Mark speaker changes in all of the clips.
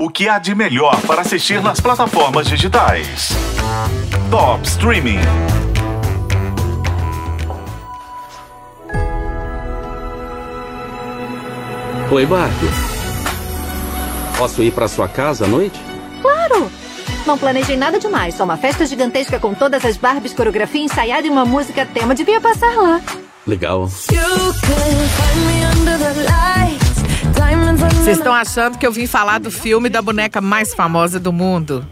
Speaker 1: O que há de melhor para assistir nas plataformas digitais? Top Streaming.
Speaker 2: Oi, Barbie. Posso ir para sua casa à noite?
Speaker 3: Claro! Não planejei nada demais, só uma festa gigantesca com todas as Barbies, coreografia ensaiada e uma música tema. Devia passar lá.
Speaker 2: Legal.
Speaker 4: Vocês estão achando que eu vim falar do filme da boneca mais famosa do mundo?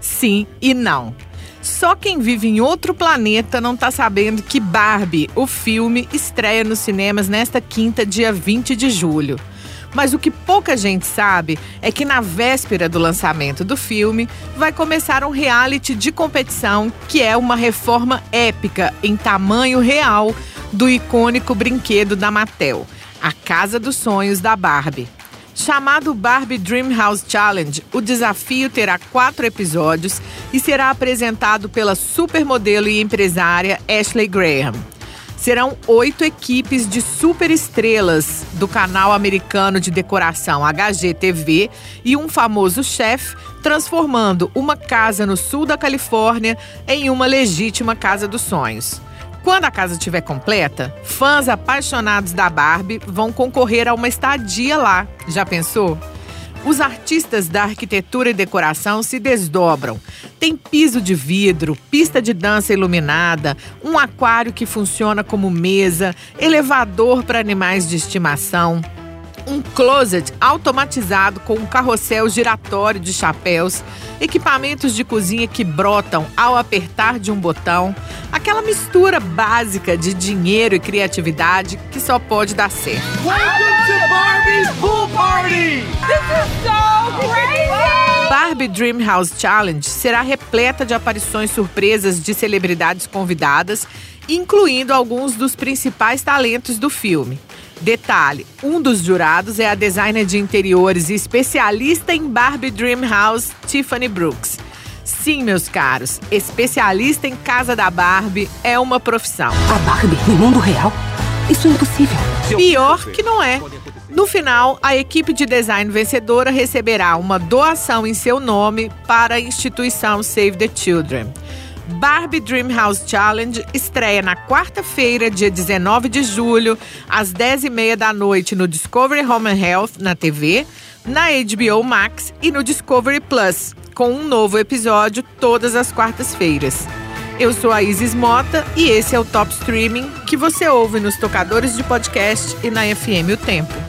Speaker 4: Sim e não. Só quem vive em outro planeta não tá sabendo que Barbie, o filme, estreia nos cinemas nesta quinta, dia 20 de julho. Mas o que pouca gente sabe é que na véspera do lançamento do filme vai começar um reality de competição que é uma reforma épica em tamanho real do icônico brinquedo da Mattel, a Casa dos Sonhos da Barbie. Chamado Barbie Dream House Challenge, o desafio terá quatro episódios e será apresentado pela supermodelo e empresária Ashley Graham. Serão oito equipes de superestrelas do canal americano de decoração HGTV e um famoso chefe, transformando uma casa no sul da Califórnia em uma legítima casa dos sonhos. Quando a casa estiver completa, fãs apaixonados da Barbie vão concorrer a uma estadia lá. Já pensou? Os artistas da arquitetura e decoração se desdobram. Tem piso de vidro, pista de dança iluminada, um aquário que funciona como mesa, elevador para animais de estimação, um closet automatizado com um carrossel giratório de chapéus, equipamentos de cozinha que brotam ao apertar de um botão, aquela mistura básica de dinheiro e criatividade que só pode dar certo.
Speaker 5: Welcome to Barbie's Pool Party!
Speaker 6: This is so crazy!
Speaker 4: Barbie Dream House Challenge será repleta de aparições surpresas de celebridades convidadas, incluindo alguns dos principais talentos do filme. Detalhe: um dos jurados é a designer de interiores e especialista em Barbie Dream House, Tiffany Brooks. Sim, meus caros, especialista em casa da Barbie é uma profissão.
Speaker 7: A Barbie no mundo real? Isso é impossível.
Speaker 4: Pior que não é. No final, a equipe de design vencedora receberá uma doação em seu nome para a instituição Save the Children. Barbie Dream House Challenge estreia na quarta-feira, dia 19 de julho, às 10h30 da noite no Discovery Home and Health na TV, na HBO Max e no Discovery Plus, com um novo episódio todas as quartas-feiras. Eu sou a Isis Mota e esse é o Top Streaming que você ouve nos tocadores de podcast e na FM O Tempo.